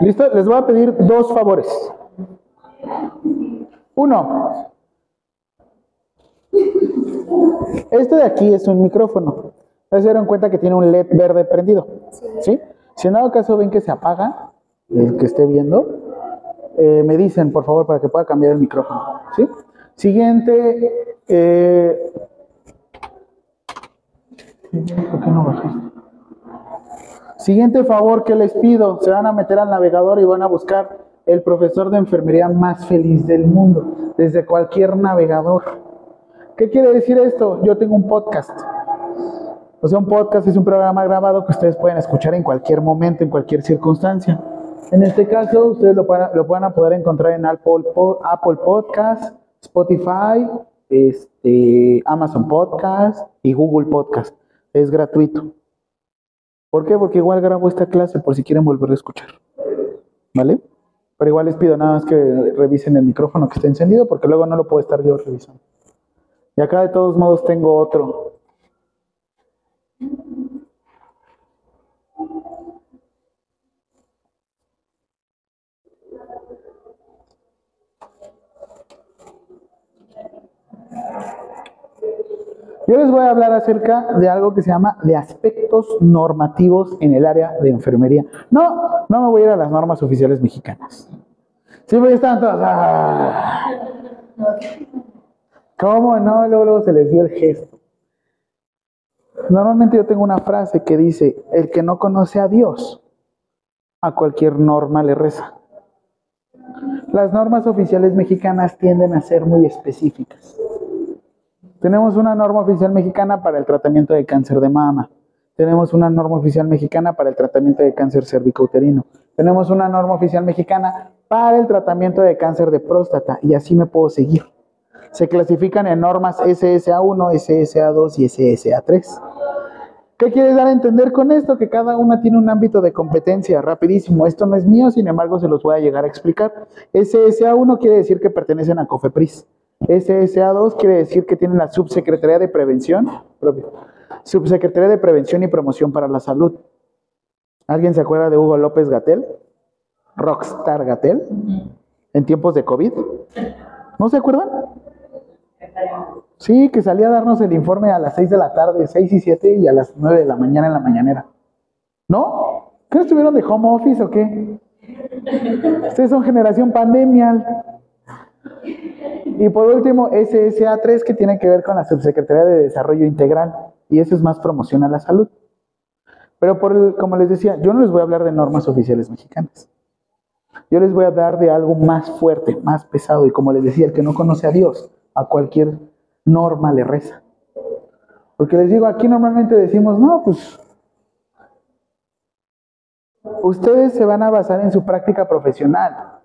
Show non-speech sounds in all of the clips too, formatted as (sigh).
¿Listo? Les voy a pedir dos favores. Uno. Este de aquí es un micrófono. Ya se dieron cuenta que tiene un LED verde prendido. ¿Sí? Si en dado caso ven que se apaga, el que esté viendo, eh, me dicen, por favor, para que pueda cambiar el micrófono. ¿Sí? Siguiente. eh, ¿Por qué no bajaste? Siguiente favor que les pido, se van a meter al navegador y van a buscar el profesor de enfermería más feliz del mundo, desde cualquier navegador. ¿Qué quiere decir esto? Yo tengo un podcast. O sea, un podcast es un programa grabado que ustedes pueden escuchar en cualquier momento, en cualquier circunstancia. En este caso, ustedes lo, van a- poder encontrar en Apple, Apple Podcast, Spotify, este, Amazon Podcast y Google Podcast. Es gratuito. ¿Por qué? Porque igual grabo esta clase por si quieren volver a escuchar. ¿Vale? Pero igual les pido nada más que revisen el micrófono que esté encendido porque luego no lo puedo estar yo revisando. Y acá de todos modos tengo otro. Yo les voy a hablar acerca de algo que se llama de aspectos normativos en el área de enfermería. No, no me voy a ir a las normas oficiales mexicanas. Sí, porque están todas. ah. ¿Cómo no? Luego, luego se les dio el gesto. Normalmente yo tengo una frase que dice, el que no conoce a Dios, a cualquier norma le reza. Las normas oficiales mexicanas tienden a ser muy específicas. Tenemos una norma oficial mexicana para el tratamiento de cáncer de mama. Tenemos una norma oficial mexicana para el tratamiento de cáncer cervicouterino. Tenemos una norma oficial mexicana para el tratamiento de cáncer de próstata. Y así me puedo seguir. Se clasifican en normas SSA1, SSA2 y SSA3. ¿Qué quieres dar a entender con esto? Que cada una tiene un ámbito de competencia. Rapidísimo, esto no es mío, sin embargo se los voy a llegar a explicar. SSA1 quiere decir que pertenecen a COFEPRIS. SSA2 quiere decir que tienen la Subsecretaría de Prevención, Subsecretaría de Prevención y Promoción para la Salud. ¿Alguien se acuerda de Hugo López Gatel? Rockstar Gatel, en tiempos de COVID. ¿No se acuerdan? Sí, que salía a darnos el informe a las 6 de la tarde, 6 y 7 y a las 9 de la mañana en la mañanera. ¿No? ¿Qué estuvieron de home office o qué? Ustedes son generación pandemia. Y por último, SSA3, que tiene que ver con la Subsecretaría de Desarrollo Integral. Y eso es más promoción a la salud. Pero por como les decía, yo no les voy a hablar de normas oficiales mexicanas. Yo les voy a hablar de algo más fuerte, más pesado. Y como les decía, el que no conoce a Dios, a cualquier norma le reza. Porque les digo, aquí normalmente decimos, no, pues ustedes se van a basar en su práctica profesional.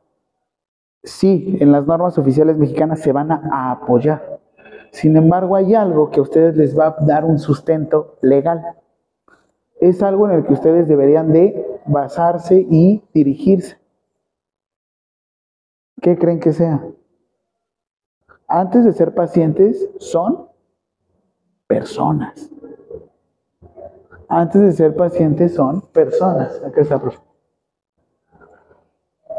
Sí, en las normas oficiales mexicanas se van a, apoyar. Sin embargo, hay algo que a ustedes les va a dar un sustento legal. Es algo en el que ustedes deberían de basarse y dirigirse. ¿Qué creen que sea? Antes de ser pacientes, son personas. Antes de ser pacientes, son personas. Acá está, profe.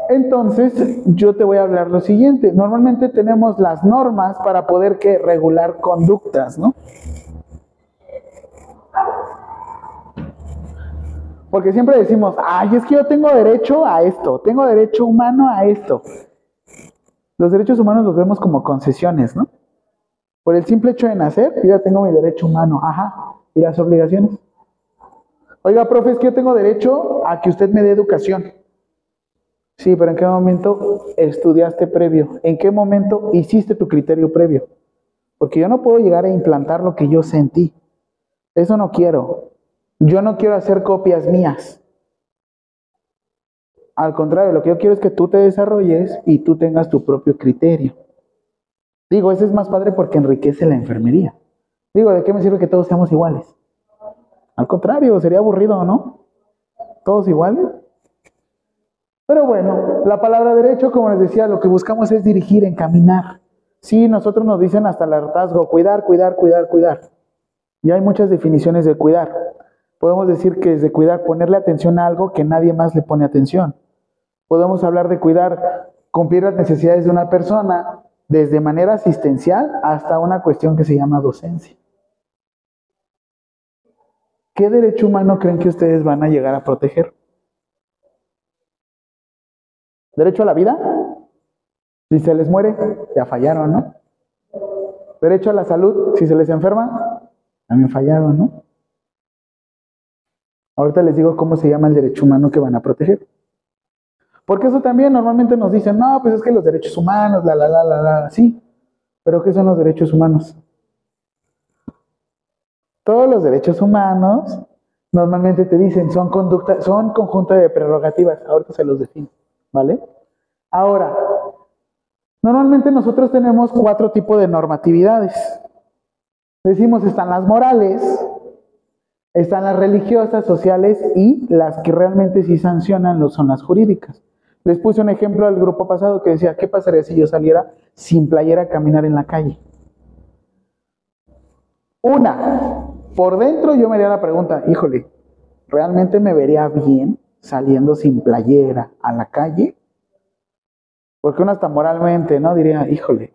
Entonces, yo te voy a hablar lo siguiente. Normalmente tenemos las normas para poder regular conductas, ¿no? Porque siempre decimos, ay, es que yo tengo derecho a esto, tengo derecho humano a esto. Los derechos humanos los vemos como concesiones, ¿no? Por el simple hecho de nacer, yo ya tengo mi derecho humano, ajá. ¿Y las obligaciones? Oiga, profe, es que yo tengo derecho a que usted me dé educación. Sí, pero ¿en qué momento estudiaste previo? ¿En qué momento hiciste tu criterio previo? Porque yo no puedo llegar a implantar lo que yo sentí. Eso no quiero. Yo no quiero hacer copias mías. Al contrario, lo que yo quiero es que tú te desarrolles y tú tengas tu propio criterio. Digo, ese es más padre porque enriquece la enfermería. Digo, ¿de qué me sirve que todos seamos iguales? Al contrario, sería aburrido, ¿no? Todos iguales. Pero bueno, la palabra derecho, como les decía, lo que buscamos es dirigir, encaminar. Sí, nosotros nos dicen hasta el hartazgo, cuidar, cuidar, cuidar, cuidar. Y hay muchas definiciones de cuidar. Podemos decir que es de cuidar, ponerle atención a algo que nadie más le pone atención. Podemos hablar de cuidar, cumplir las necesidades de una persona desde manera asistencial hasta una cuestión que se llama docencia. ¿Qué derecho humano creen que ustedes van a llegar a proteger? ¿Derecho a la vida? Si se les muere, ya fallaron, ¿no? ¿Derecho a la salud? Si se les enferma, también fallaron, ¿no? Ahorita les digo cómo se llama el derecho humano que van a proteger. Porque eso también normalmente nos dicen, no, pues es que los derechos humanos, la, la, la, la, la, sí. Pero ¿qué son los derechos humanos? Todos los derechos humanos normalmente te dicen, son conducta, son conjunto de prerrogativas. Ahorita se los defino, ¿vale? Ahora, normalmente nosotros tenemos cuatro tipos de normatividades. Decimos, están las morales, están las religiosas, sociales y las que realmente sí sancionan son las jurídicas. Les puse un ejemplo al grupo pasado que decía, ¿qué pasaría si yo saliera sin playera a caminar en la calle? Una, por dentro yo me haría la pregunta, híjole, ¿realmente me vería bien saliendo sin playera a la calle? Porque uno hasta moralmente, ¿no? Diría, híjole.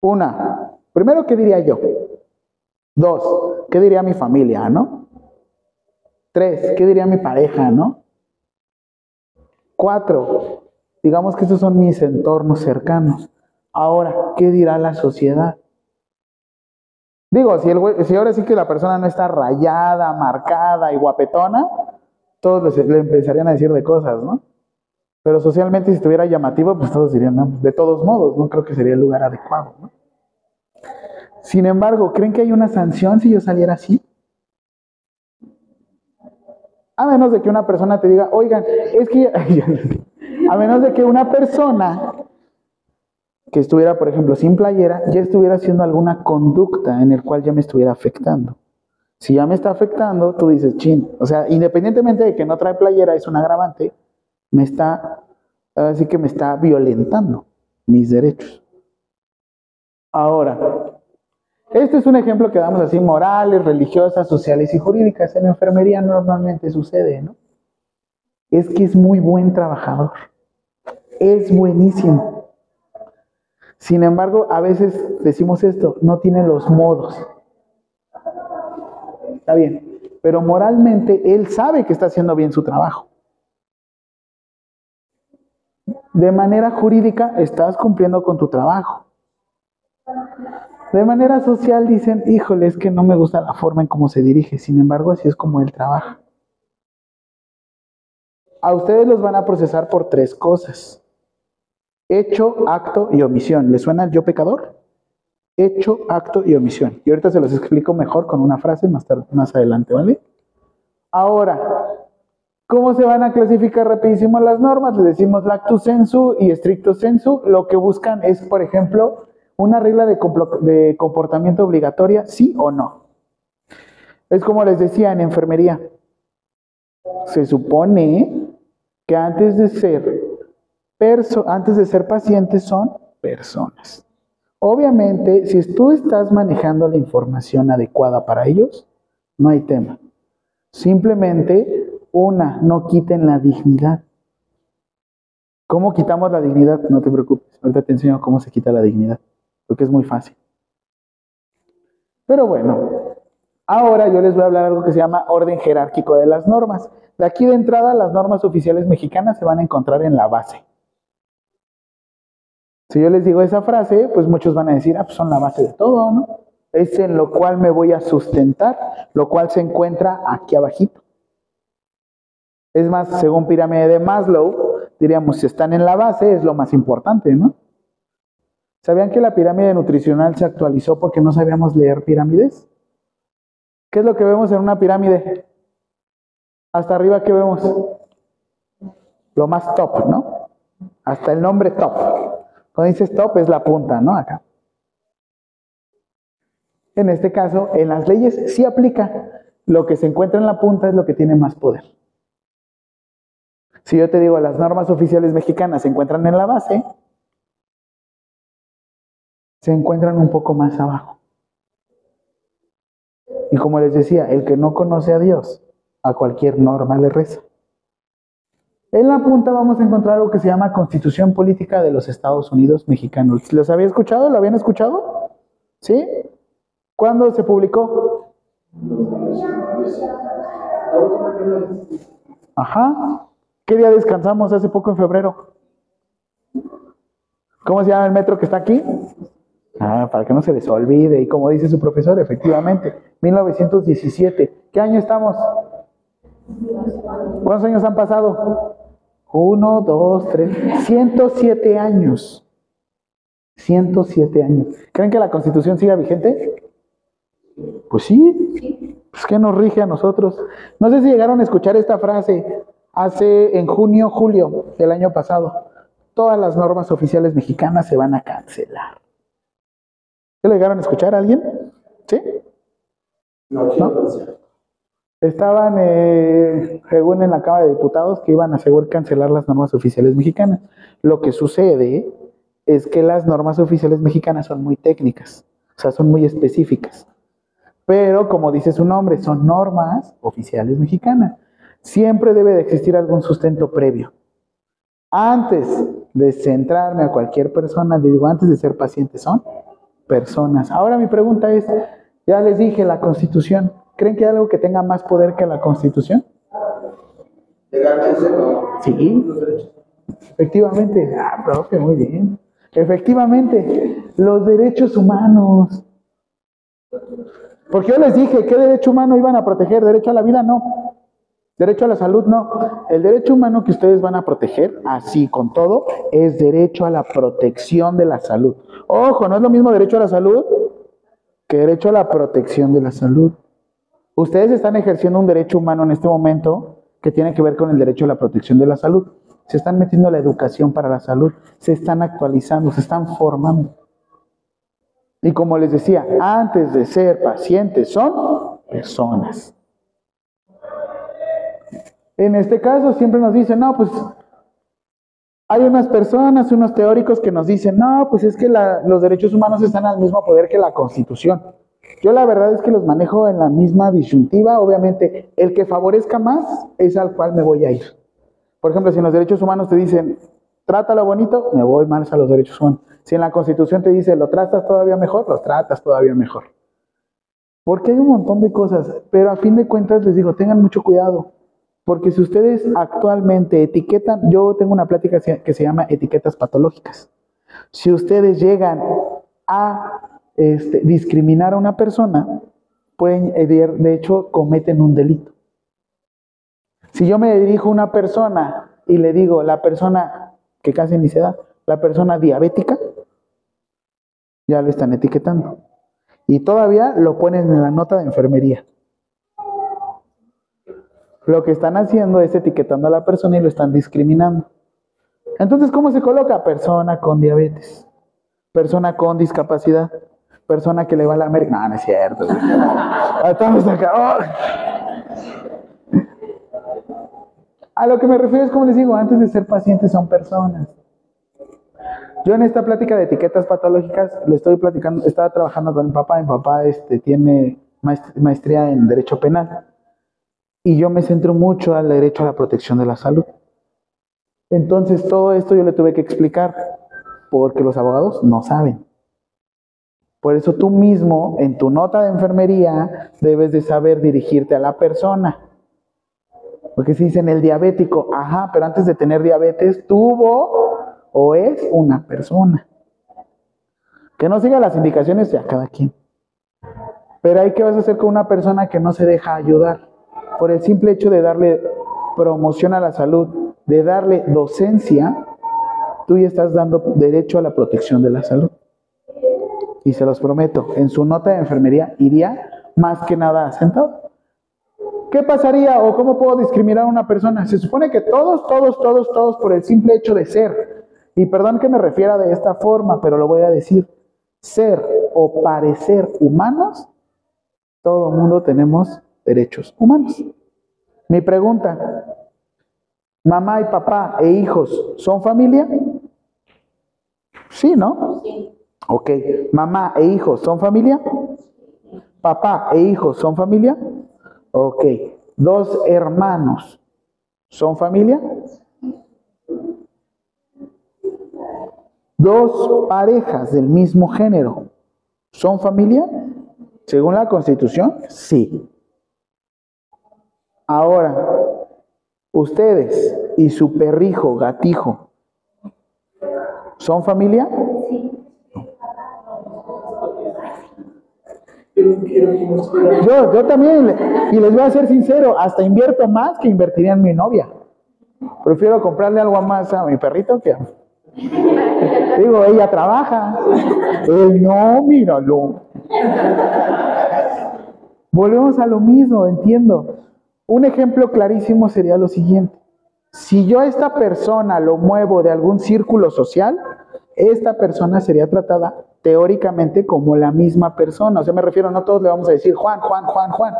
Una, primero, ¿qué diría yo? Dos, ¿qué diría mi familia, no? Tres, ¿qué diría mi pareja, no? Cuatro, digamos que estos son mis entornos cercanos. Ahora, ¿qué dirá la sociedad? Digo, si, si ahora sí que la persona no está rayada, marcada y guapetona, todos le, empezarían a decir de cosas, ¿no? Pero socialmente, si estuviera llamativo, pues todos dirían, no, de todos modos, no creo que sería el lugar adecuado, ¿no? Sin embargo, ¿creen que hay una sanción si yo saliera así? A menos de que una persona te diga, oigan, es que, (laughs) a menos de que una persona que estuviera, por ejemplo, sin playera, ya estuviera haciendo alguna conducta en el cual ya me estuviera afectando. Si ya me está afectando, tú dices, chin, o sea, independientemente de que no trae playera, es un agravante, me está, así que me está violentando mis derechos. Ahora, este es un ejemplo que damos así, morales, religiosas, sociales y jurídicas. En enfermería normalmente sucede, ¿no? Es que es muy buen trabajador. Es buenísimo. Sin embargo, a veces decimos esto, no tiene los modos. Está bien, pero moralmente él sabe que está haciendo bien su trabajo. De manera jurídica estás cumpliendo con tu trabajo. De manera social dicen, híjole, es que no me gusta la forma en cómo se dirige, sin embargo, así es como él trabaja. A ustedes los van a procesar por tres cosas. Hecho, acto y omisión. ¿Les suena el yo pecador? Hecho, acto y omisión. Y ahorita se los explico mejor con una frase más, más adelante, ¿vale? Ahora, ¿cómo se van a clasificar rapidísimo las normas? Le decimos lactus sensu y stricto sensu. Lo que buscan es, por ejemplo, una regla de, comportamiento obligatoria, sí o no. Es como les decía en enfermería. Se supone que antes de ser antes de ser pacientes son personas. Obviamente, si tú estás manejando la información adecuada para ellos, no hay tema. Simplemente, una, no quiten la dignidad. ¿Cómo quitamos la dignidad? No te preocupes, ahorita te enseño cómo se quita la dignidad porque es muy fácil. Pero bueno, ahora yo les voy a hablar algo que se llama orden jerárquico de las normas. De aquí de entrada, las normas oficiales mexicanas se van a encontrar en la base. Si yo les digo esa frase, pues muchos van a decir, ah, pues son la base de todo, ¿no? Es en lo cual me voy a sustentar, lo cual se encuentra aquí abajito. Es más, según pirámide de Maslow, diríamos, si están en la base, es lo más importante, ¿no? ¿Sabían que la pirámide nutricional se actualizó porque no sabíamos leer pirámides? ¿Qué es lo que vemos en una pirámide? Hasta arriba, ¿qué vemos? Lo más top, ¿no? Hasta el nombre top. Cuando dices top es la punta, ¿no? Acá. En este caso, en las leyes sí aplica. Lo que se encuentra en la punta es lo que tiene más poder. Si yo te digo, las normas oficiales mexicanas se encuentran en la base, se encuentran un poco más abajo. Y como les decía, el que no conoce a Dios, a cualquier norma le reza. En la punta vamos a encontrar algo que se llama Constitución Política de los Estados Unidos Mexicanos. ¿Los había escuchado? ¿Lo habían escuchado? ¿Sí? ¿Cuándo se publicó? Ajá. ¿Qué día descansamos hace poco en febrero? ¿Cómo se llama el metro que está aquí? Ah, para que no se les olvide. Y como dice su profesor, efectivamente, 1917. ¿Qué año estamos? ¿Cuántos años han pasado? Uno, dos, tres, 107 años. 107 años. ¿Creen que la constitución siga vigente? Pues sí. Pues que nos rige a nosotros. No sé si llegaron a escuchar esta frase hace en junio, julio del año pasado. Todas las normas oficiales mexicanas se van a cancelar. ¿Se lo llegaron a escuchar a alguien? ¿Sí? No. ¿No? Estaban, eh, según en la Cámara de Diputados, que iban a asegurar cancelar las normas oficiales mexicanas. Lo que sucede es que las normas oficiales mexicanas son muy técnicas, o sea, son muy específicas. Pero, como dice su nombre, son normas oficiales mexicanas. Siempre debe de existir algún sustento previo. Antes de centrarme a cualquier persona, digo, antes de ser paciente, son personas. Ahora mi pregunta es, ya les dije, la constitución, ¿Creen que hay algo que tenga más poder que la Constitución? Sí, efectivamente. Ah, profe, muy bien. Efectivamente, los derechos humanos. Porque yo les dije, ¿qué derecho humano iban a proteger? ¿Derecho a la vida? No. ¿Derecho a la salud? No. El derecho humano que ustedes van a proteger, así con todo, es derecho a la protección de la salud. Ojo, no es lo mismo derecho a la salud que derecho a la protección de la salud. Ustedes están ejerciendo un derecho humano en este momento que tiene que ver con el derecho a la protección de la salud. Se están metiendo la educación para la salud, se están actualizando, se están formando. Y como les decía, antes de ser pacientes son personas. En este caso siempre nos dicen, no, pues hay unas personas, unos teóricos que nos dicen, no, pues es que los derechos humanos están al mismo poder que la constitución. Yo la verdad es que los manejo en la misma disyuntiva. Obviamente, el que favorezca más es al cual me voy a ir. Por ejemplo, si en los derechos humanos te dicen, trátalo bonito, me voy más a los derechos humanos. Si en la Constitución te dice, lo tratas todavía mejor, lo tratas todavía mejor. Porque hay un montón de cosas, pero a fin de cuentas les digo, tengan mucho cuidado. Porque si ustedes actualmente etiquetan, yo tengo una plática que se llama etiquetas patológicas. Si ustedes llegan a este, discriminar a una persona, pueden, eh, de hecho, cometen un delito. Si yo me dirijo a una persona y le digo, la persona que casi ni se da, la persona diabética, ya lo están etiquetando. Y todavía lo ponen en la nota de enfermería. Lo que están haciendo es etiquetando a la persona y lo están discriminando. Entonces, ¿cómo se coloca? Persona con diabetes, persona con discapacidad persona que le va a la América. No, no es cierto. Estamos acá. A lo que me refiero es, como les digo, antes de ser pacientes son personas. Yo en esta plática de etiquetas patológicas le estoy platicando, estaba trabajando con mi papá, mi papá este, tiene maestría en Derecho Penal y yo me centro mucho al derecho a la protección de la salud. Entonces todo esto yo le tuve que explicar porque los abogados no saben. Por eso tú mismo, en tu nota de enfermería, debes de saber dirigirte a la persona. Porque si dicen el diabético, ajá, pero antes de tener diabetes tuvo o es una persona. Que no siga las indicaciones de a cada quien. Pero ahí qué vas a hacer con una persona que no se deja ayudar. Por el simple hecho de darle promoción a la salud, de darle docencia, tú ya estás dando derecho a la protección de la salud y se los prometo, en su nota de enfermería iría más que nada sentado. ¿Qué pasaría o cómo puedo discriminar a una persona? Se supone que todos, todos, todos, todos, por el simple hecho de ser, y perdón que me refiera de esta forma, pero lo voy a decir, ser o parecer humanos, todo mundo tenemos derechos humanos. Mi pregunta, mamá y papá e hijos, ¿son familia? Sí, ¿no? Sí. Ok, mamá e hijo son familia. Papá e hijo son familia. Ok, dos hermanos son familia. Dos parejas del mismo género son familia. Según la constitución, sí. Ahora, ustedes y su perrijo, gatijo, ¿son familia? Yo, yo también, y les voy a ser sincero, hasta invierto más que invertiría en mi novia. Prefiero comprarle algo más a mi perrito que a... (laughs) Digo, ella trabaja. Él no, míralo. Volvemos a lo mismo, entiendo. Un ejemplo clarísimo sería lo siguiente. Si yo a esta persona lo muevo de algún círculo social, esta persona sería tratada teóricamente como la misma persona. O sea, me refiero, no todos le vamos a decir Juan, Juan, Juan, Juan,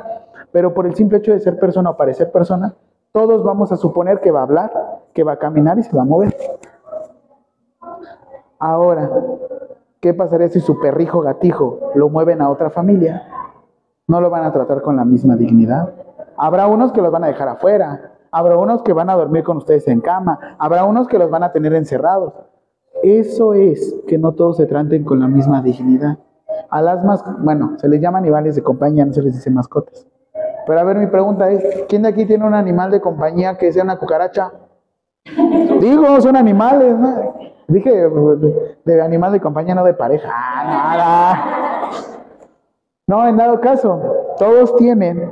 pero por el simple hecho de ser persona o parecer persona, todos vamos a suponer que va a hablar, que va a caminar y se va a mover. Ahora, ¿qué pasaría si su perrijo gatijo lo mueven a otra familia? No lo van a tratar con la misma dignidad. Habrá unos que los van a dejar afuera, habrá unos que van a dormir con ustedes en cama, habrá unos que los van a tener encerrados. Eso es que no todos se traten con la misma dignidad. A las más, bueno, se les llama animales de compañía, no se les dice mascotas. Pero a ver, mi pregunta es, ¿quién de aquí tiene un animal de compañía que sea una cucaracha? Digo, son animales, ¿no? Dije de, animal de compañía, no de pareja. Ah, nada. No, en dado caso, todos tienen,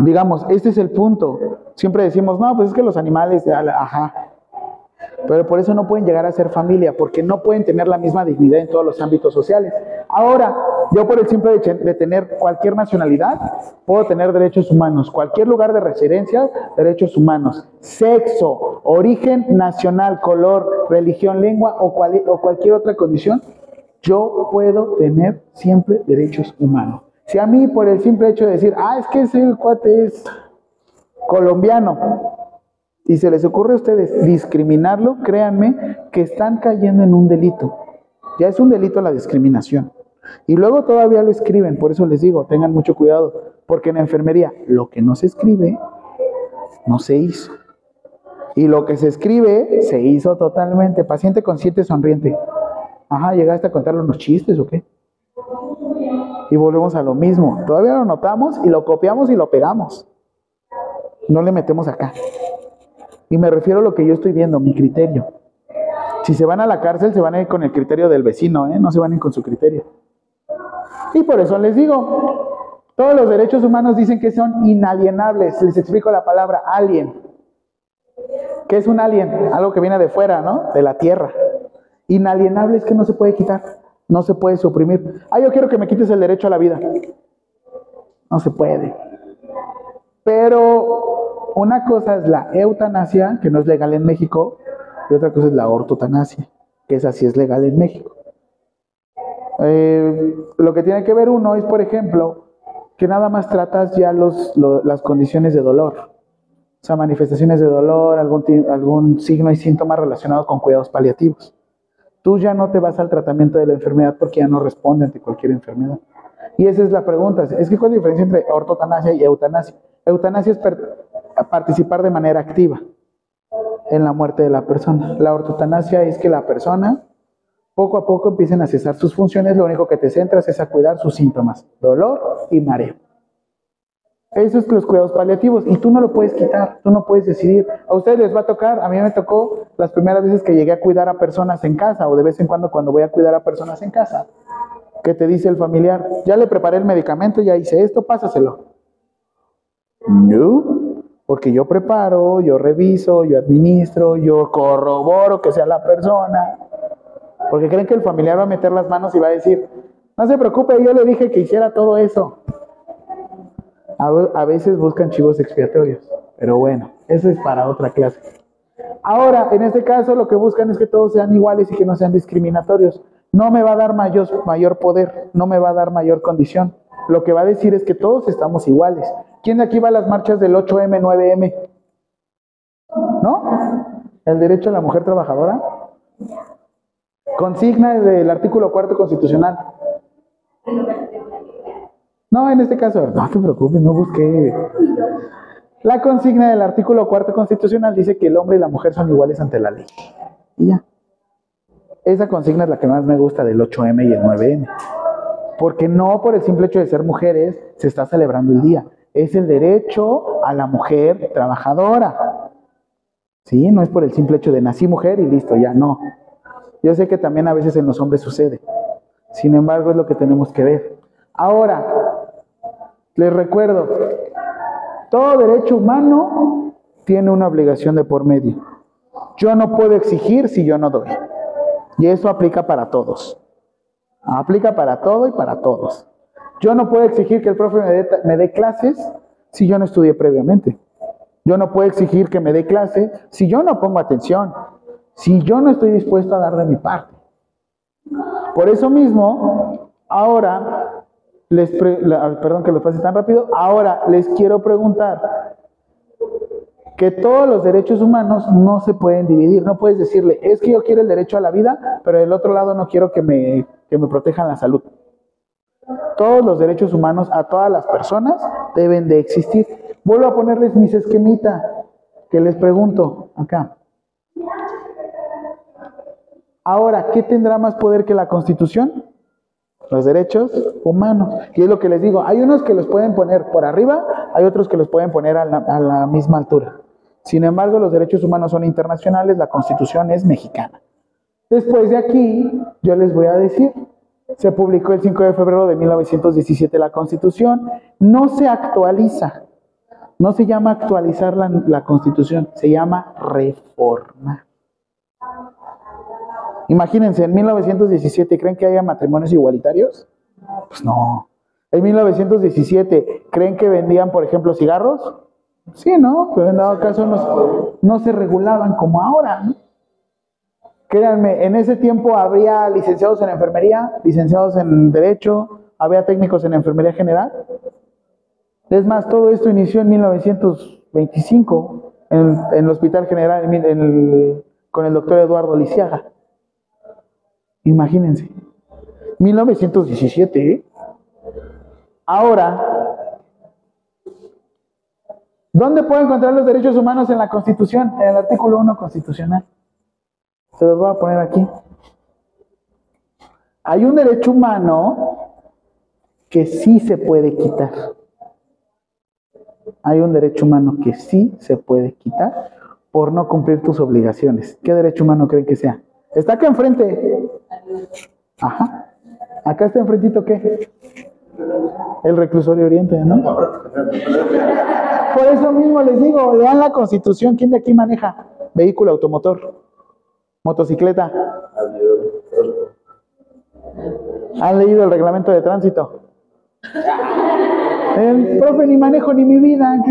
digamos, este es el punto. Siempre decimos, no, pues es que los animales, ajá. Pero por eso no pueden llegar a ser familia, porque no pueden tener la misma dignidad en todos los ámbitos sociales. Ahora, yo por el simple hecho de tener cualquier nacionalidad, puedo tener derechos humanos. Cualquier lugar de residencia, derechos humanos. Sexo, origen nacional, color, religión, lengua o, o cualquier otra condición, yo puedo tener siempre derechos humanos. Si a mí por el simple hecho de decir, ah, es que ese cuate es colombiano, y se les ocurre a ustedes discriminarlo, créanme que están cayendo en un delito. Ya es un delito la discriminación. Y luego todavía lo escriben, por eso les digo, tengan mucho cuidado, porque en la enfermería lo que no se escribe, no se hizo. Y lo que se escribe, se hizo totalmente. Paciente consciente, sonriente. Ajá, ¿llegaste a contarle unos chistes o qué? Y volvemos a lo mismo. Todavía lo notamos y lo copiamos y lo pegamos. No le metemos acá. Y me refiero a lo que yo estoy viendo, mi criterio. Si se van a la cárcel, se van a ir con el criterio del vecino, ¿eh? no se van a ir con su criterio. Y por eso les digo, todos los derechos humanos dicen que son inalienables. Les explico la palabra alien. ¿Qué es un alien? Algo que viene de fuera, ¿no? De la tierra. Inalienable es que no se puede quitar, no se puede suprimir. Ah, yo quiero que me quites el derecho a la vida. No se puede. Pero una cosa es la eutanasia, que no es legal en México, y otra cosa es la ortotanasia, que esa sí es legal en México. Eh, lo que tiene que ver uno es, por ejemplo, que nada más tratas ya los, las condiciones de dolor, o sea, manifestaciones de dolor, algún, algún signo y síntoma relacionado con cuidados paliativos. Tú ya no te vas al tratamiento de la enfermedad porque ya no responde ante cualquier enfermedad. Y esa es la pregunta. Es que ¿cuál es la diferencia entre ortotanasia y eutanasia? Eutanasia es participar de manera activa en la muerte de la persona. La ortotanasia es que la persona poco a poco empiecen a cesar sus funciones, lo único que te centras es a cuidar sus síntomas, dolor y mareo. Eso es los cuidados paliativos y tú no lo puedes quitar, tú no puedes decidir. A ustedes les va a tocar, a mí me tocó las primeras veces que llegué a cuidar a personas en casa o de vez en cuando cuando voy a cuidar a personas en casa, que te dice el familiar, ya le preparé el medicamento, ya hice esto, pásaselo. No, porque yo preparo, yo reviso, yo administro, yo corroboro que sea la persona. Porque creen que el familiar va a meter las manos y va a decir, no se preocupe, yo le dije que hiciera todo eso. A, veces buscan chivos expiatorios, pero bueno, eso es para otra clase. Ahora, en este caso, lo que buscan es que todos sean iguales y que no sean discriminatorios. No me va a dar mayor, mayor poder, no me va a dar mayor condición. Lo que va a decir es que todos estamos iguales. ¿Quién de aquí va a las marchas del 8M, 9M? ¿No? ¿El derecho a la mujer trabajadora? Consigna del artículo cuarto constitucional. No, en este caso, no te preocupes, no busqué. La consigna del artículo cuarto constitucional dice que el hombre y la mujer son iguales ante la ley. Y ya. esa consigna es la que más me gusta del 8M y el 9M. Porque no por el simple hecho de ser mujeres se está celebrando el día. Es el derecho a la mujer trabajadora. ¿Sí? No es por el simple hecho de nací mujer y listo, ya no. Yo sé que también a veces en los hombres sucede. Sin embargo, es lo que tenemos que ver. Ahora, les recuerdo, todo derecho humano tiene una obligación de por medio. Yo no puedo exigir si yo no doy. Y eso aplica para todos. Aplica para todo y para todos. Yo no puedo exigir que el profe me dé, clases si yo no estudié previamente. Yo no puedo exigir que me dé clases si yo no pongo atención, si yo no estoy dispuesto a dar de mi parte. Por eso mismo, ahora, les perdón que lo pase tan rápido, ahora les quiero preguntar, que todos los derechos humanos no se pueden dividir. No puedes decirle, es que yo quiero el derecho a la vida, pero del otro lado no quiero que me, que me protejan la salud. Todos los derechos humanos a todas las personas deben de existir. Vuelvo a ponerles mis esquemitas que les pregunto acá. Ahora, ¿qué tendrá más poder que la Constitución? Los derechos humanos. Y es lo que les digo, hay unos que los pueden poner por arriba, hay otros que los pueden poner a la misma altura. Sin embargo, los derechos humanos son internacionales, la constitución es mexicana. Después de aquí, yo les voy a decir, se publicó el 5 de febrero de 1917 la constitución, no se actualiza, no se llama actualizar la, constitución, se llama reforma. Imagínense, en 1917, ¿creen que haya matrimonios igualitarios? Pues no. En 1917, ¿creen que vendían, por ejemplo, cigarros? Sí, ¿no? Pero en dado caso no, se regulaban como ahora. ¿no? Créanme, en ese tiempo habría licenciados en enfermería, licenciados en derecho, había técnicos en enfermería general. Es más, todo esto inició en 1925 en, el Hospital General con el doctor Eduardo Lisiaga. Imagínense. 1917. ¿eh? Ahora, ¿Dónde puedo encontrar los derechos humanos en la Constitución? En el artículo 1 constitucional. Se los voy a poner aquí. Hay un derecho humano que sí se puede quitar. Hay un derecho humano que sí se puede quitar por no cumplir tus obligaciones. ¿Qué derecho humano creen que sea? Está acá enfrente. Ajá. Acá está enfrentito, ¿qué? El reclusorio oriente, ¿no? Por eso mismo les digo, lean la constitución. ¿Quién de aquí maneja vehículo automotor? Motocicleta. ¿Han leído el reglamento de tránsito? (laughs) El profe ni manejo ni mi vida.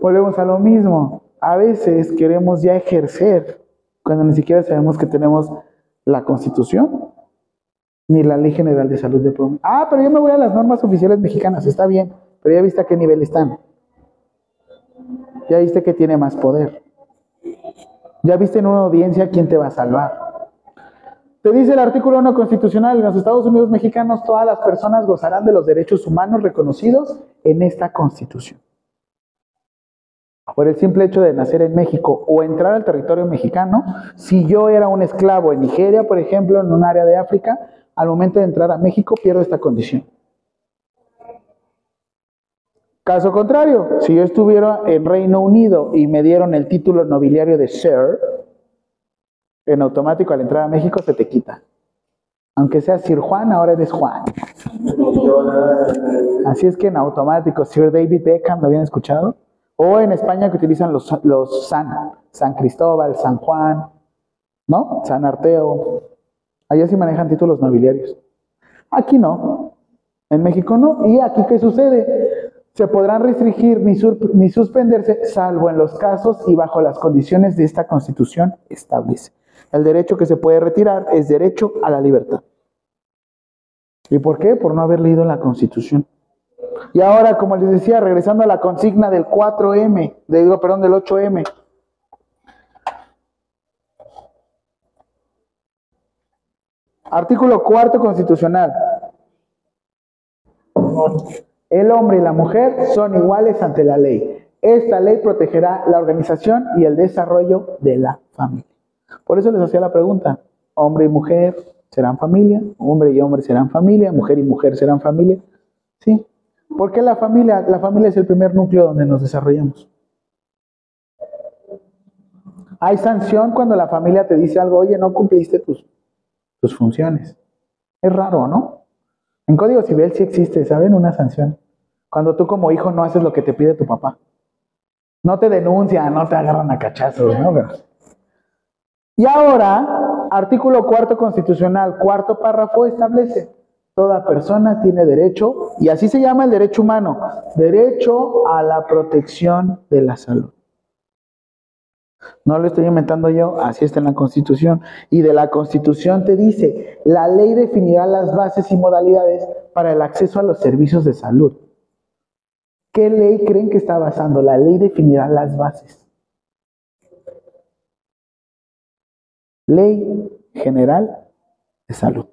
Volvemos a lo mismo. A veces queremos ya ejercer cuando ni siquiera sabemos que tenemos la constitución ni la Ley General de Salud de Promedio. Ah, pero yo me voy a las normas oficiales mexicanas, está bien, pero ya viste a qué nivel están. Ya viste que tiene más poder. Ya viste en una audiencia quién te va a salvar. Te dice el artículo 1 constitucional, en los Estados Unidos mexicanos todas las personas gozarán de los derechos humanos reconocidos en esta constitución. Por el simple hecho de nacer en México o entrar al territorio mexicano, si yo era un esclavo en Nigeria, por ejemplo, en un área de África, al momento de entrar a México pierdo esta condición. Caso contrario, si yo estuviera en Reino Unido y me dieron el título nobiliario de Sir, en automático al entrar a México se te quita. Aunque sea Sir Juan, ahora eres Juan. Así es que en automático, Sir David Beckham, ¿lo habían escuchado? O en España que utilizan los, los San, San Cristóbal, San Juan, ¿no? San Arteo, Allá sí manejan títulos nobiliarios. Aquí no. En México no. ¿Y aquí qué sucede? Se podrán restringir ni, suspenderse, salvo en los casos y bajo las condiciones de esta constitución establece. El derecho que se puede retirar es derecho a la libertad. ¿Y por qué? Por no haber leído la constitución. Y ahora, como les decía, regresando a la consigna del 4M, digo, perdón, del 8M, Artículo cuarto constitucional. El hombre y la mujer son iguales ante la ley. Esta ley protegerá la organización y el desarrollo de la familia. Por eso les hacía la pregunta, hombre y mujer serán familia, hombre y hombre serán familia, mujer y mujer serán familia. ¿Sí? ¿Por qué la familia? La familia es el primer núcleo donde nos desarrollamos. Hay sanción cuando la familia te dice algo, oye, no cumpliste tus, tus funciones. Es raro, ¿no? En Código Civil sí existe, ¿saben? Una sanción. Cuando tú como hijo no haces lo que te pide tu papá. No te denuncian, no te agarran a cachazos, ¿no? Y ahora, artículo cuarto constitucional, cuarto párrafo establece, toda persona tiene derecho, y así se llama el derecho humano, derecho a la protección de la salud. No lo estoy inventando yo, así está en la Constitución. Y de la Constitución te dice, la ley definirá las bases y modalidades para el acceso a los servicios de salud. ¿Qué ley creen que está basando? La ley definirá las bases. Ley General de Salud.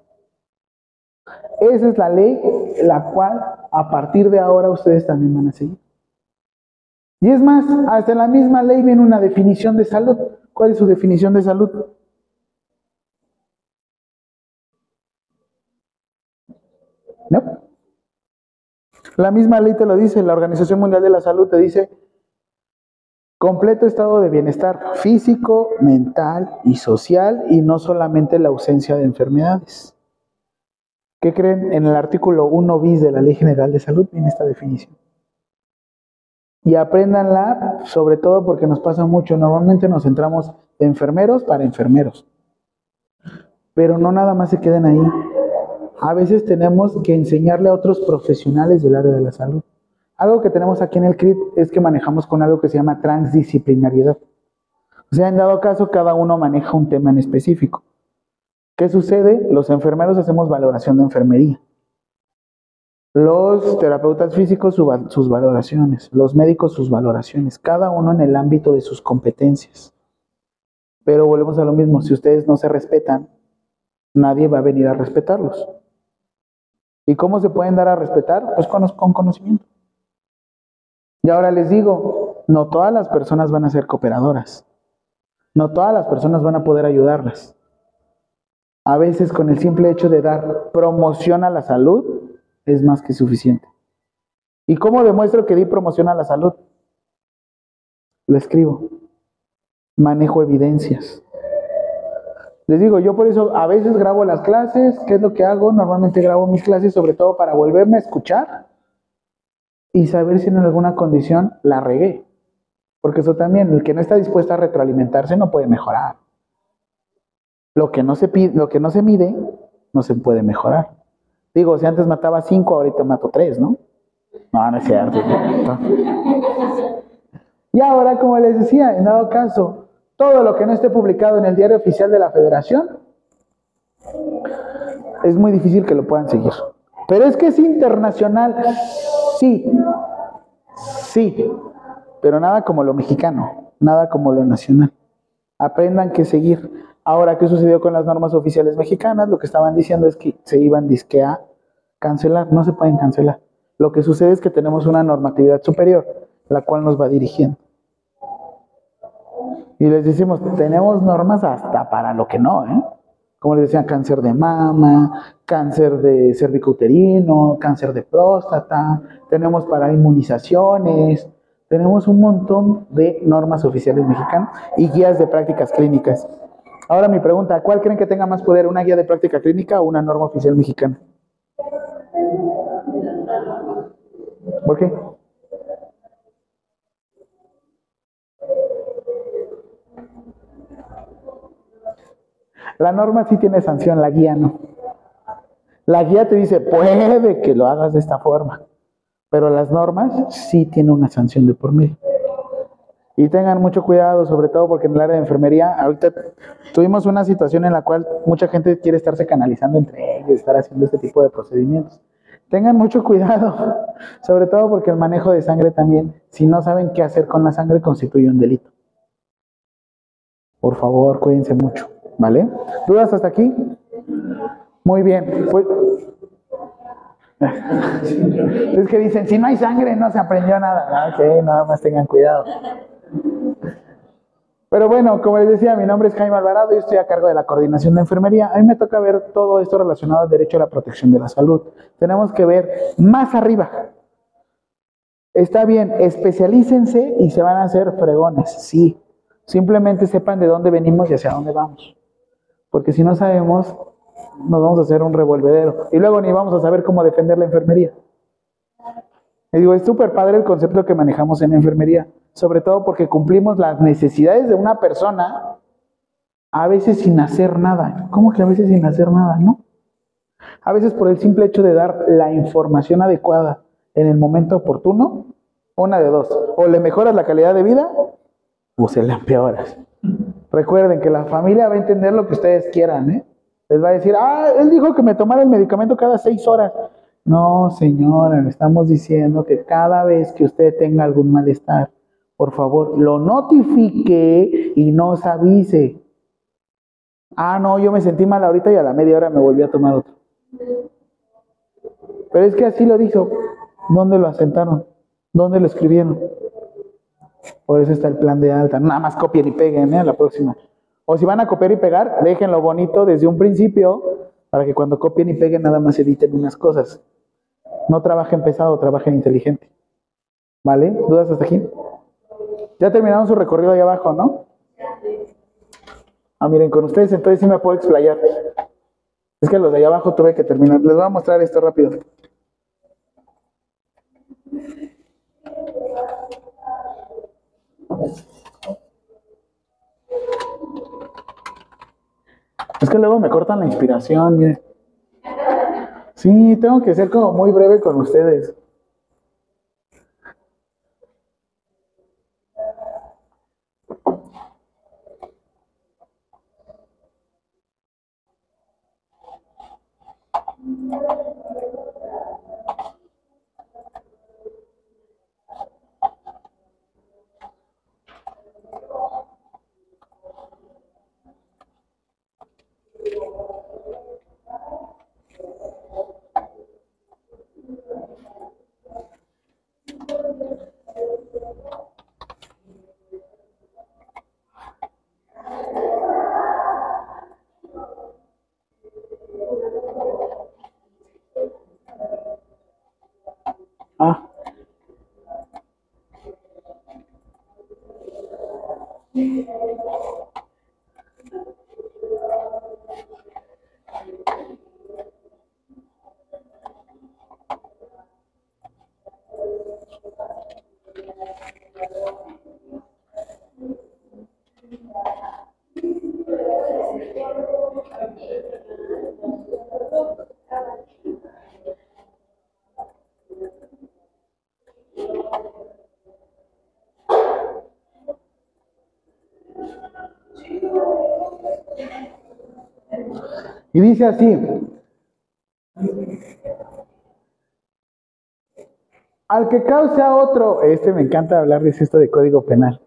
Esa es la ley la cual a partir de ahora ustedes también van a seguir. Y es más, hasta la misma ley viene una definición de salud. ¿Cuál es su definición de salud? ¿No? La misma ley te lo dice, la Organización Mundial de la Salud te dice completo estado de bienestar físico, mental y social y no solamente la ausencia de enfermedades. ¿Qué creen? En el artículo 1 bis de la Ley General de Salud viene esta definición. Y apréndanla, sobre todo porque nos pasa mucho. Normalmente nos centramos de enfermeros para enfermeros. Pero no nada más se queden ahí. A veces tenemos que enseñarle a otros profesionales del área de la salud. Algo que tenemos aquí en el CRIT es que manejamos con algo que se llama transdisciplinariedad. O sea, en dado caso, cada uno maneja un tema en específico. ¿Qué sucede? Los enfermeros hacemos valoración de enfermería. Los terapeutas físicos sus valoraciones, los médicos sus valoraciones, cada uno en el ámbito de sus competencias. Pero volvemos a lo mismo, si ustedes no se respetan, nadie va a venir a respetarlos. ¿Y cómo se pueden dar a respetar? Pues con, con conocimiento. Y ahora les digo, no todas las personas van a ser cooperadoras. No todas las personas van a poder ayudarlas. A veces con el simple hecho de dar promoción a la salud, es más que suficiente. ¿Y cómo demuestro que di promoción a la salud? Lo escribo. Manejo evidencias. Les digo, yo por eso a veces grabo las clases. ¿Qué es lo que hago? Normalmente grabo mis clases sobre todo para volverme a escuchar y saber si en alguna condición la regué. Porque eso también, el que no está dispuesto a retroalimentarse no puede mejorar. Lo que no se, pide, lo que no se mide no se puede mejorar. Digo, si antes mataba cinco, ahorita mato tres, ¿no? No, no es cierto. (laughs) Y ahora, como les decía, en dado caso, todo lo que no esté publicado en el diario oficial de la federación, es muy difícil que lo puedan seguir. Pero es que es internacional, sí, sí, pero nada como lo mexicano, nada como lo nacional. Aprendan que seguir. Ahora, ¿qué sucedió con las normas oficiales mexicanas? Lo que estaban diciendo es que se iban disque a cancelar, no se pueden cancelar. Lo que sucede es que tenemos una normatividad superior, la cual nos va dirigiendo. Y les decimos, tenemos normas hasta para lo que no, ¿eh? Como les decía, cáncer de mama, cáncer de cervicouterino, cáncer de próstata, tenemos para inmunizaciones, tenemos un montón de normas oficiales mexicanas y guías de prácticas clínicas. Ahora mi pregunta, ¿cuál creen que tenga más poder, una guía de práctica clínica o una norma oficial mexicana? ¿Por qué? La norma sí tiene sanción, la guía no. La guía te dice, puede que lo hagas de esta forma, pero las normas sí tienen una sanción de por medio. Y tengan mucho cuidado, sobre todo porque en el área de enfermería, ahorita tuvimos una situación en la cual mucha gente quiere estarse canalizando entre ellos, estar haciendo este tipo de procedimientos. Tengan mucho cuidado, (laughs) sobre todo porque el manejo de sangre también, si no saben qué hacer con la sangre, constituye un delito. Por favor, cuídense mucho, ¿vale? ¿Dudas hasta aquí? Muy bien. Pues, (laughs) es que dicen, si no hay sangre no se aprendió nada. Ah, ok, nada más tengan cuidado. Pero bueno, como les decía, mi nombre es Jaime Alvarado y estoy a cargo de la coordinación de enfermería. A mí me toca ver todo esto relacionado al derecho a la protección de la salud. Tenemos que ver más arriba. Está bien, especialícense y se van a hacer fregones, sí. Simplemente sepan de dónde venimos y hacia dónde vamos. Porque si no sabemos, nos vamos a hacer un revolvedero. Y luego ni vamos a saber cómo defender la enfermería. Y digo, es súper padre el concepto que manejamos en enfermería, sobre todo porque cumplimos las necesidades de una persona a veces sin hacer nada. ¿Cómo que a veces sin hacer nada? No. A veces por el simple hecho de dar la información adecuada en el momento oportuno, una de dos. O le mejoras la calidad de vida o se la empeoras. Recuerden que la familia va a entender lo que ustedes quieran, ¿eh? Les va a decir, ah, él dijo que me tomara el medicamento cada seis horas. No, señora, le estamos diciendo que cada vez que usted tenga algún malestar, por favor, lo notifique y nos avise. Ah, no, yo me sentí mal ahorita y a la media hora me volví a tomar otro. Pero es que así lo dijo. ¿Dónde lo asentaron? ¿Dónde lo escribieron? Por eso está el plan de alta. Nada más copien y peguen, ¿eh? A la próxima. O si van a copiar y pegar, déjenlo bonito desde un principio para que cuando copien y peguen nada más editen unas cosas. No trabajen pesado, trabajen inteligente. ¿Vale? ¿Dudas hasta aquí? Ya terminaron su recorrido ahí abajo, ¿no? Ah, miren, con ustedes entonces sí me puedo explayar. Es que los de allá abajo tuve que terminar. Les voy a mostrar esto rápido. Es que luego me cortan la inspiración, miren. Sí, tengo que ser como muy breve con ustedes. Y dice así, al que cause a otro, este me encanta hablar de esto de código penal,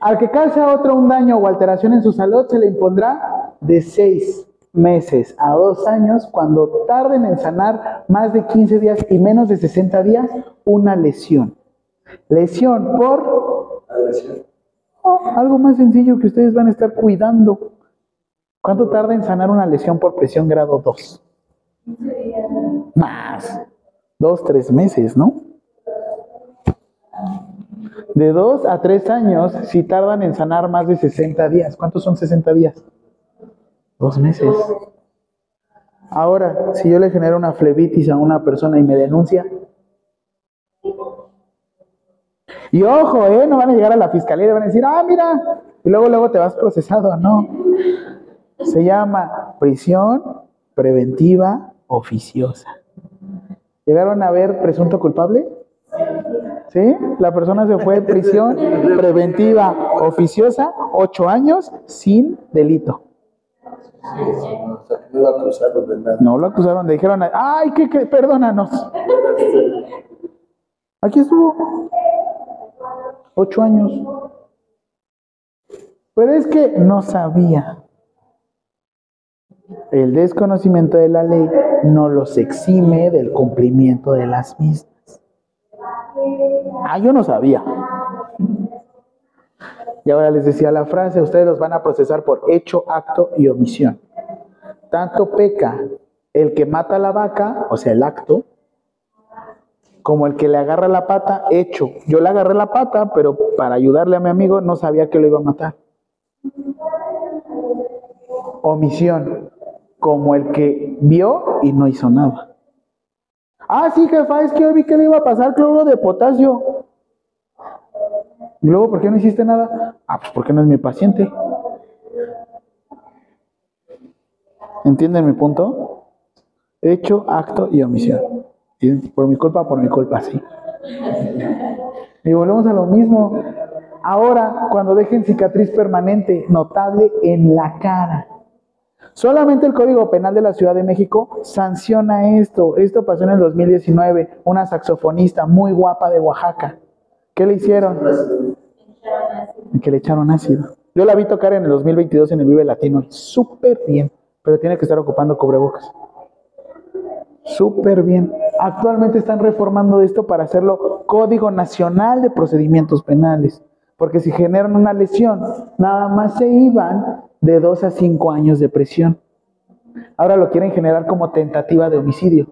al que cause a otro un daño o alteración en su salud se le impondrá de seis meses a dos años cuando tarden en sanar más de 15 días y menos de 60 días una lesión. Lesión por oh, algo más sencillo que ustedes van a estar cuidando. ¿Cuánto tarda en sanar una lesión por presión grado 2? Más. Dos, tres meses, ¿no? De dos a tres años, si tardan en sanar más de 60 días. ¿Cuántos son 60 días? Dos meses. Ahora, si yo le genero una flebitis a una persona y me denuncia. Y ojo, ¿eh? No van a llegar a la fiscalía y van a decir, ah, mira. Y luego, luego te vas procesado. No. Se llama prisión preventiva oficiosa. ¿Llegaron a ver presunto culpable? ¿Sí? La persona se fue en prisión preventiva oficiosa, ocho años, sin delito. no lo acusaron de nada. No lo acusaron, dijeron, ay, que, perdónanos. Aquí estuvo. Ocho años. Pero es que no sabía el desconocimiento de la ley no los exime del cumplimiento de las mismas. Ah, yo no sabía. Y ahora les decía la frase, ustedes los van a procesar por hecho, acto y omisión. Tanto peca el que mata a la vaca, o sea, el acto, como el que le agarra la pata, hecho. Yo le agarré la pata, pero para ayudarle a mi amigo no sabía que lo iba a matar. Omisión, como el que vio y no hizo nada. Ah, sí, jefa, es que yo vi que le iba a pasar cloro de potasio. Y luego, ¿por qué no hiciste nada? Ah, pues porque no es mi paciente. ¿Entienden mi punto? Hecho, acto y omisión. Por mi culpa, por mi culpa, sí. Y volvemos a lo mismo. Ahora, cuando dejen cicatriz permanente, notable en la cara. Solamente el Código Penal de la Ciudad de México sanciona esto. Esto pasó en el 2019. Una saxofonista muy guapa de Oaxaca. ¿Qué le hicieron? Que le echaron ácido. Yo la vi tocar en el 2022 en el Vive Latino. Súper bien. Pero tiene que estar ocupando cubrebocas. Súper bien. Actualmente están reformando esto para hacerlo Código Nacional de Procedimientos Penales. Porque si generan una lesión, nada más se iban de dos a cinco años de prisión. Ahora lo quieren generar como tentativa de homicidio.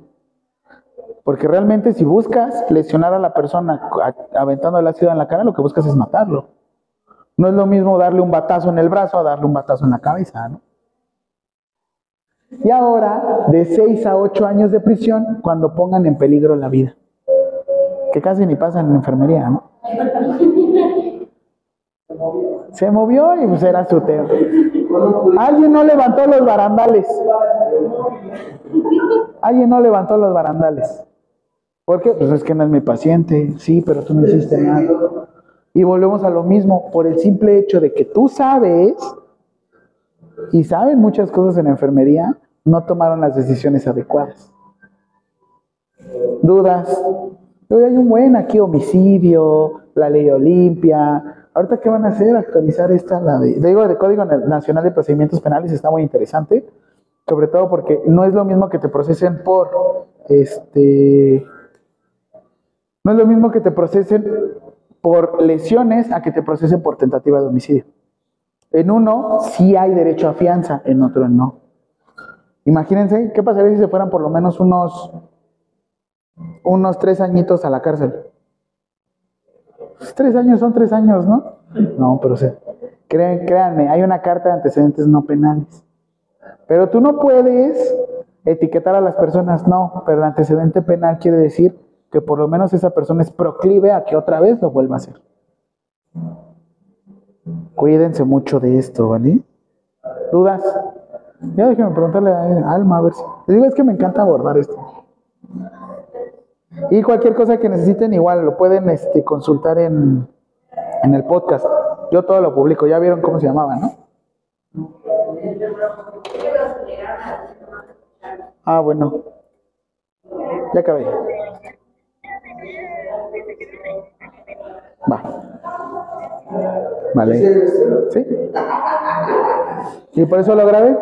Porque realmente si buscas lesionar a la persona aventando el ácido en la cara, lo que buscas es matarlo. No es lo mismo darle un batazo en el brazo a darle un batazo en la cabeza, ¿no? Y ahora, de 6 a 8 años de prisión cuando pongan en peligro la vida. Que casi ni pasan en enfermería, ¿no? Se movió y pues era su tema. Alguien no levantó los barandales. Alguien no levantó los barandales. ¿Por qué? Pues es que no es mi paciente. Sí, pero tú no hiciste nada. Y volvemos a lo mismo, por el simple hecho de que tú sabes y saben muchas cosas en enfermería, no tomaron las decisiones adecuadas. Dudas. Hoy hay un buen aquí homicidio, la ley Olimpia. Ahorita, ¿qué van a hacer? Actualizar esta, la de, digo, de Código Nacional de Procedimientos Penales está muy interesante, sobre todo porque no es lo mismo que te procesen por, este, no es lo mismo que te procesen por lesiones a que te procesen por tentativa de homicidio. En uno sí hay derecho a fianza, en otro no. Imagínense, ¿qué pasaría si se fueran por lo menos unos, unos tres añitos a la cárcel? Pues, tres años son tres años, ¿no? No, pero sí. créanme, hay una carta de antecedentes no penales. Pero tú no puedes etiquetar a las personas, no, pero el antecedente penal quiere decir que por lo menos esa persona es proclive a que otra vez lo vuelva a hacer. Cuídense mucho de esto, ¿vale? ¿Dudas? Ya déjenme preguntarle a Alma a ver si. Les digo, es que me encanta abordar esto. Y cualquier cosa que necesiten, igual lo pueden este, consultar en, en el podcast. Yo todo lo publico. Ya vieron cómo se llamaba, ¿no? Ah, bueno. Ya acabé. Va. Vale. ¿Sí? ¿Y por eso lo grabé?